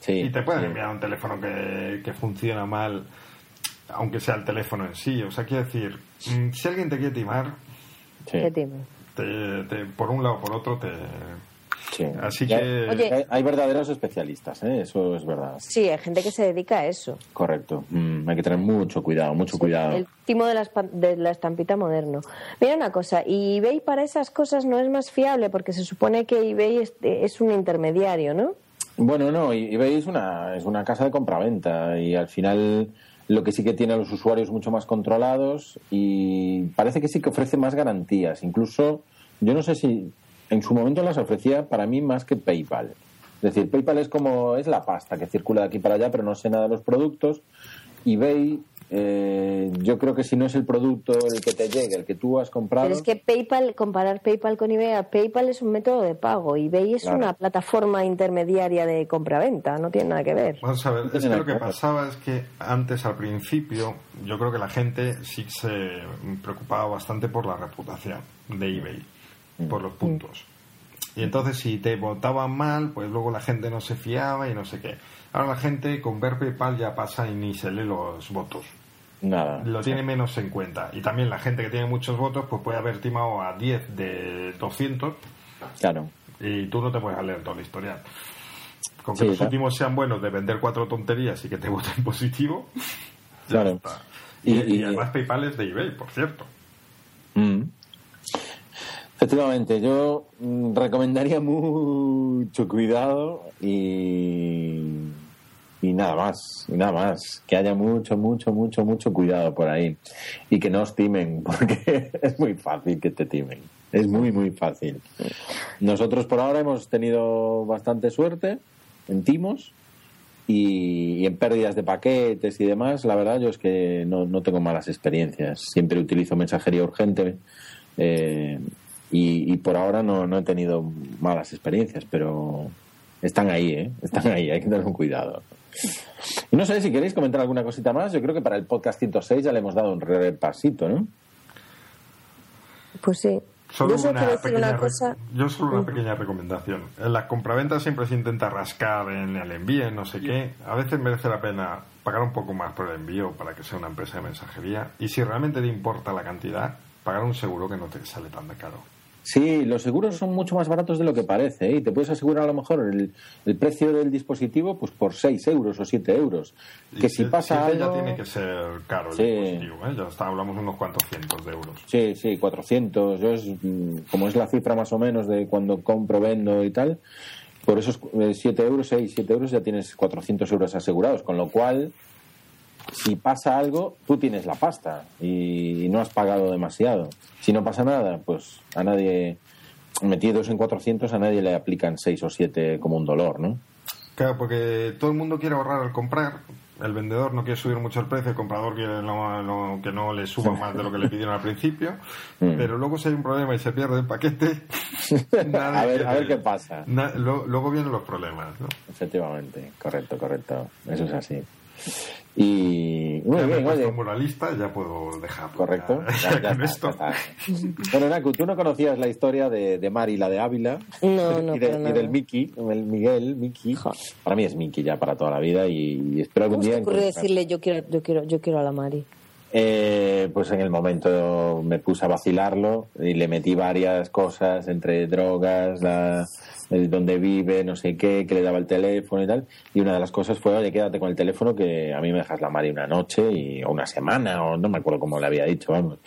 Sí. Y te pueden sí. enviar un teléfono que, que funciona mal, aunque sea el teléfono en sí. O sea, quiero decir, mm, si alguien te quiere timar, Sí. te, te- por un lado o por otro te... Sí. Así Ya- que... Oye. Hay, verdaderos especialistas, ¿eh? eso es verdad. Sí, hay gente que se dedica a eso. Correcto. Mm, hay que tener mucho cuidado, mucho cuidado. El timo de la, de la estampita moderno. Mira una cosa, y eBay para esas cosas no es más fiable porque se supone que eBay es, es un intermediario, ¿no? Bueno, no, y- eBay es una, es una casa de compraventa y al final lo que sí que tiene a los usuarios mucho más controlados y parece que sí que ofrece más garantías. Incluso, yo no sé si en su momento las ofrecía para mí más que PayPal. Es decir, PayPal es como, es la pasta que circula de aquí para allá, pero no sé nada de los productos. eBay, eh, yo creo que si no es el producto el que te llegue, el que tú has comprado... Pero es que PayPal, comparar PayPal con eBay, PayPal es un método de pago, eBay es Claro. una plataforma intermediaria de compraventa, no tiene nada que ver. Vamos a ver, es que lo que pasaba es que antes, al principio, yo creo que la gente sí se preocupaba bastante por la reputación de eBay, por los puntos. Y entonces, si te votaban mal, pues luego la gente no se fiaba y no sé qué. Ahora la gente con ver PayPal ya pasa y ni se lee los votos. Nada. Lo tiene menos en cuenta. Y también la gente que tiene muchos votos, pues puede haber timado a 10 de 200 Claro. y tú no te puedes leer todo el historial. Con que Sí, los claro. últimos sean buenos de vender cuatro tonterías y que te voten positivo, ya Claro. está. Y, Y- y y- además PayPal es de eBay, por cierto. Mm. Efectivamente, yo mm, recomendaría mucho cuidado y, y nada más, y nada más, que haya mucho, mucho, mucho, mucho cuidado por ahí y que no os timen, porque es muy fácil que te timen, es muy, muy fácil. Nosotros por ahora hemos tenido bastante suerte en timos y, en pérdidas de paquetes y demás, la verdad yo es que no, no tengo malas experiencias. Siempre utilizo mensajería urgente eh, y, y por ahora no, no he tenido malas experiencias, pero están ahí, ¿eh? Están ahí, hay que tener un cuidado. Y no sé si queréis comentar alguna cosita más. Yo creo que para el podcast 106 ya le hemos dado un repasito, ¿no? Pues sí. Solo yo solo una pequeña una cosa. Yo solo una pequeña recomendación. En la compraventa siempre se intenta rascar en el envío, en no sé qué. A veces merece la pena pagar un poco más por el envío para que sea una empresa de mensajería. Y si realmente te importa la cantidad, pagar un seguro que no te sale tan de caro. Sí, los seguros son mucho más baratos de lo que parece. ¿eh? Y te puedes asegurar a lo mejor el, el precio del dispositivo pues por 6 euros o 7 euros. Y Que si pasa algo... ya tiene que ser caro el Sí. dispositivo. ¿eh? Ya está, hablamos de unos cuantos cientos de euros. Sí, sí, 400. Yo es, mm, como es la cifra más o menos de cuando compro, vendo y tal, por esos eh, 7 euros, 6, 7 euros ya tienes 400 euros asegurados. Con lo cual, si pasa algo, tú tienes la pasta y, no has pagado demasiado. Si no pasa nada, pues a nadie, metidos en 400, a nadie le aplican 6 o 7 como un dolor, ¿no? Claro, porque todo el mundo quiere ahorrar al comprar. El vendedor no quiere subir mucho el precio, el comprador quiere no- no- que no le suba más de lo que le pidieron al principio. Mm. Pero luego si hay un problema y se pierde el paquete, A ver- a ver qué pasa. na- lo- luego vienen los problemas. ¿no? Efectivamente, correcto, correcto. Eso es así. Y muy Ya me bien, oye. moralista, ya puedo dejarlo. Correcto. Ya, Ya- ya con está, esto. ya está. Bueno, Naku, tú no conocías la historia de, de Mari, la de Ávila. No, no, y, de- y del Miki, el Miguel, Miki. Para mí es Miki ya para toda la vida y, espero algún ¿Cómo día te ocurre encontrar- decirle yo quiero, yo quiero, yo quiero a la Mari? Eh, pues en el momento me puse a vacilarlo y le metí varias cosas entre drogas, la, dónde vive, no sé qué, que le daba el teléfono y tal. Y una de las cosas fue, oye, quédate con el teléfono que a mí me dejas la Mari una noche y, o una semana, o no me acuerdo cómo le había dicho, vamos.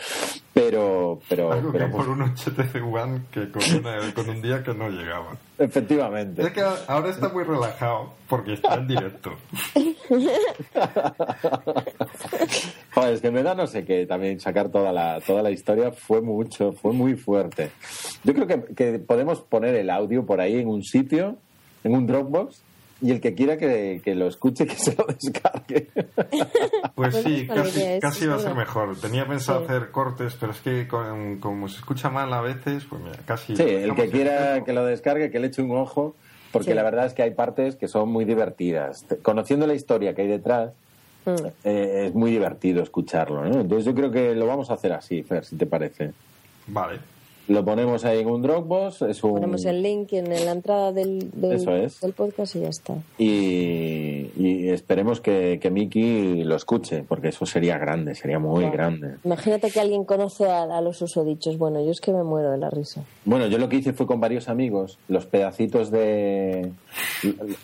Pero, pero, Algo pero que pues, por un HTC One que con, una- con un día que no llegaba. efectivamente. Es que ahora está muy relajado porque está en directo. Joder, es que me da no sé qué también sacar toda la, toda la historia fue mucho, fue muy fuerte. Yo creo que, que podemos poner el audio por ahí en un sitio, en un Dropbox, y el que quiera que, que lo escuche, que se lo descargue. Pues Pues sí, es mala casi, casi va a ser verdad. mejor. Tenía pensado Sí. hacer cortes, pero es que con- como se escucha mal a veces, pues mira, casi... Sí, el que quiera en que lo descargue, que le eche un ojo, porque Sí. la verdad es que hay partes que son muy divertidas. Conociendo la historia que hay detrás, Mm. eh, es muy divertido escucharlo, ¿no? Entonces yo creo que lo vamos a hacer así, Fer, si te parece. Vale. Lo ponemos ahí en un Dropbox, es un... Ponemos el link en la entrada del, del, Eso es. del podcast y ya está. Y, y esperemos que, que Miki lo escuche, porque eso sería grande, sería muy grande. Imagínate que alguien conoce a, a los usodichos. Bueno, yo es que me muero de la risa. Bueno, yo lo que hice fue con varios amigos, los pedacitos de...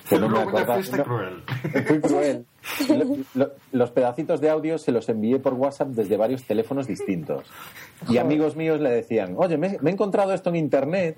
que no me acordaba- fuiste no- cruel. Fui cruel. Lo- lo- los pedacitos de audio se los envié por WhatsApp desde varios teléfonos distintos. Y amigos míos le decían, oye, me, me he encontrado esto en internet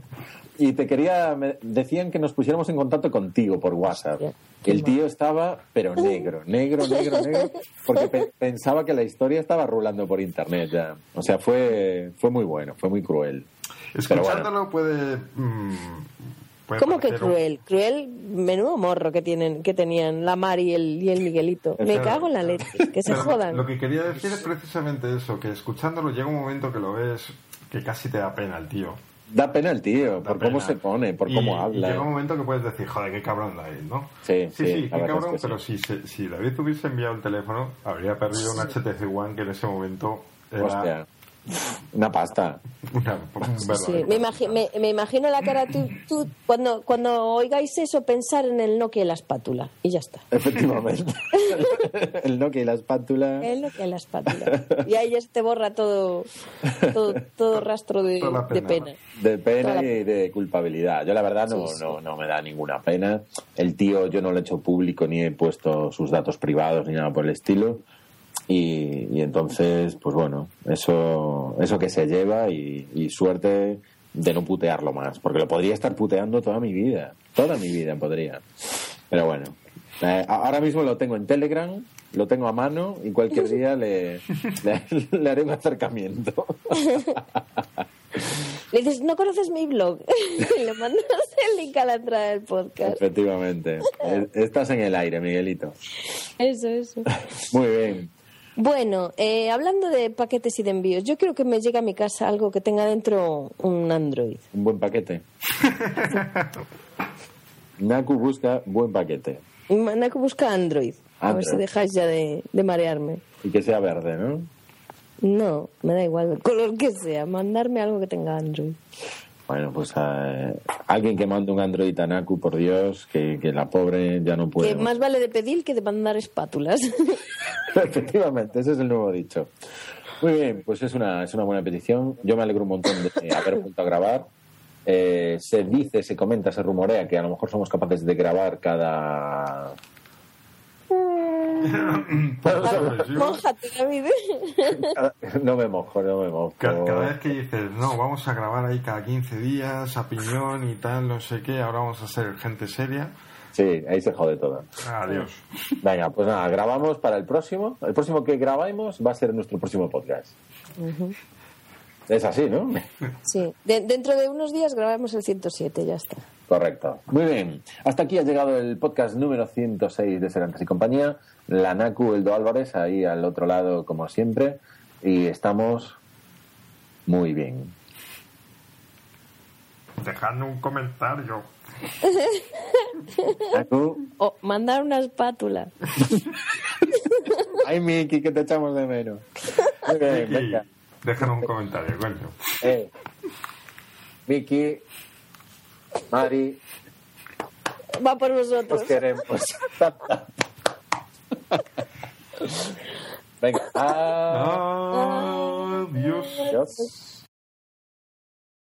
y te quería, me decían que nos pusiéramos en contacto contigo por WhatsApp. El tío estaba, pero negro, negro, negro, negro, porque pe- pensaba que la historia estaba rulando por internet ya. O sea, fue, fue muy bueno, fue muy cruel. Pero bueno. Escuchándolo puede... mm, puede ¿Cómo que un- cruel? Cruel, menudo morro que tienen, que tenían la Mari y el, y el Miguelito. Me Claro. cago en la leche, que se Pero jodan. Lo que quería decir es precisamente eso, que escuchándolo llega un momento que lo ves que casi te da pena el tío. Da pena el tío, Da por cómo se pone, por Y- cómo Y habla. llega un momento que puedes decir, joder, qué cabrón la es, ¿no? Sí, sí, sí, sí, la qué es cabrón, que sí. pero si, se- si David hubiese enviado el teléfono, habría perdido un HTC One que en ese momento era Hostia, una pasta. una, Sí, me, imagi- me, me imagino la cara tú, tú cuando, cuando oigáis eso pensar en el Nokia y la espátula y ya está. Efectivamente. el Nokia y la espátula. El Nokia y la espátula. Y ahí ya se te borra todo, todo, todo rastro de, pena. De pena la- y de culpabilidad. Yo la verdad no, Sí, sí. no, no me da ninguna pena. El tío yo no lo he hecho público ni he puesto sus datos privados ni nada por el estilo. Y, y entonces, pues bueno, eso, eso que se lleva y, y suerte de no putearlo más. Porque lo podría estar puteando toda mi vida. Toda mi vida podría. Pero bueno. Eh, ahora mismo lo tengo en Telegram, lo tengo a mano y cualquier día le, le, le haré un acercamiento. Le dices, ¿no conoces mi blog? y le mandas el link a la entrada del podcast. Efectivamente. Estás en el aire, Miguelito. Eso, eso. Muy bien. Bueno, eh, hablando de paquetes y de envíos, yo creo que me llega a mi casa algo que tenga dentro un Android. Un buen paquete. Naku busca buen paquete. Naku busca Android. A ver si dejáis ya de, de marearme. Y que sea verde, ¿no? No, me da igual el color que sea. Mandarme algo que tenga Android. Bueno, pues eh, alguien que mande un Android a Naku, por Dios, que, que la pobre ya no puede. Que más vale de pedir que de mandar espátulas. Efectivamente, ese es el nuevo dicho. Muy bien, pues es una, es una buena petición. Yo me alegro un montón de haber vuelto a grabar. Eh, se dice, se comenta, se rumorea que a lo mejor somos capaces de grabar cada. Mójate, David. No me mojo, no me mojo. Cada, cada vez que dices, no, vamos a grabar ahí cada 15 días, a piñón y tal, no sé qué, ahora vamos a ser gente seria. Sí, ahí se jode todo. Adiós. Venga, pues nada, grabamos para el próximo. El próximo que grabamos va a ser nuestro próximo podcast. Es así, ¿no? Sí. De- dentro de unos días grabamos el 107, ya está. Correcto. Muy bien. Hasta aquí ha llegado el podcast número 106 de Serantes y compañía. La Naku, Eldo Álvarez, ahí al otro lado, como siempre. Y estamos muy bien. Dejadme un comentario. O mandar una espátula. ay, Miki, que te echamos de menos. Venga. déjanos un comentario, coño. Eh. Miki, Mari, Va por vosotros. os queremos. venga. Adiós. Adiós.